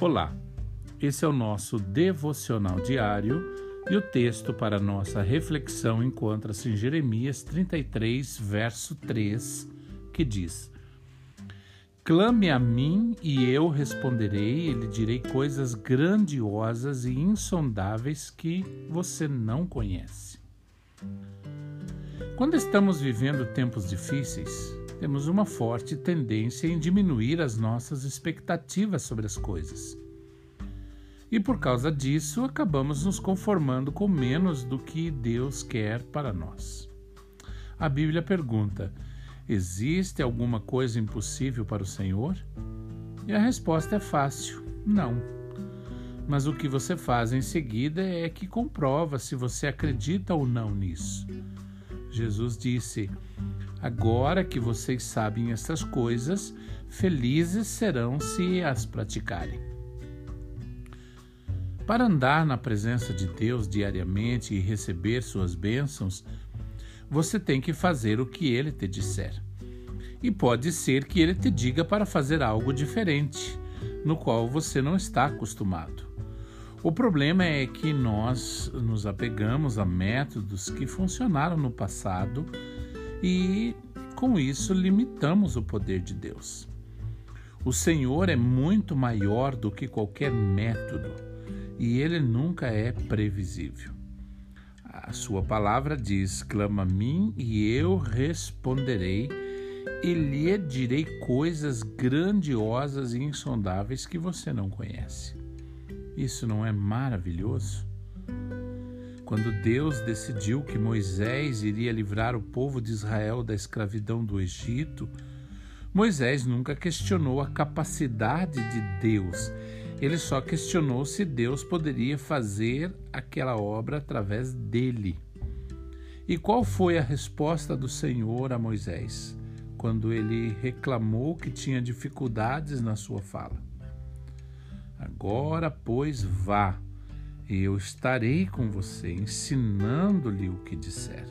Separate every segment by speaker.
Speaker 1: Olá, esse é o nosso devocional diário e o texto para nossa reflexão encontra-se em Jeremias 33, verso 3, que diz: Clame a mim e eu responderei, e lhe direi coisas grandiosas e insondáveis que você não conhece. Quando estamos vivendo tempos difíceis, temos uma forte tendência em diminuir as nossas expectativas sobre as coisas. E por causa disso, acabamos nos conformando com menos do que Deus quer para nós. A Bíblia pergunta: existe alguma coisa impossível para o Senhor? E a resposta é fácil: não. Mas o que você faz em seguida é que comprova se você acredita ou não nisso. Jesus disse: Agora que vocês sabem essas coisas, felizes serão se as praticarem. Para andar na presença de Deus diariamente e receber suas bênçãos, você tem que fazer o que ele te disser. E pode ser que ele te diga para fazer algo diferente, no qual você não está acostumado. O problema é que nós nos apegamos a métodos que funcionaram no passado e, com isso, limitamos o poder de Deus. O Senhor é muito maior do que qualquer método e ele nunca é previsível. A sua palavra diz: clama a mim e eu responderei, e lhe direi coisas grandiosas e insondáveis que você não conhece. Isso não é maravilhoso? Quando Deus decidiu que Moisés iria livrar o povo de Israel da escravidão do Egito, Moisés nunca questionou a capacidade de Deus. Ele só questionou se Deus poderia fazer aquela obra através dele. E qual foi a resposta do Senhor a Moisés quando ele reclamou que tinha dificuldades na sua fala? Agora, pois, vá, e eu estarei com você, ensinando-lhe o que disser.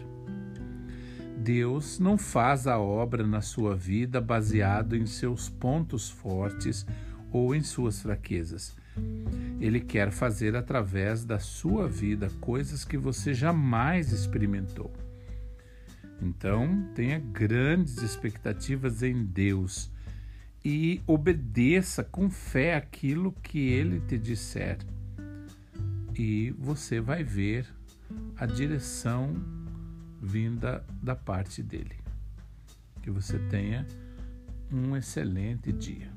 Speaker 1: Deus não faz a obra na sua vida baseado em seus pontos fortes ou em suas fraquezas. Ele quer fazer através da sua vida coisas que você jamais experimentou. Então, tenha grandes expectativas em Deus e obedeça com fé aquilo que ele te disser. E você vai ver a direção vinda da parte dele. Que você tenha um excelente dia.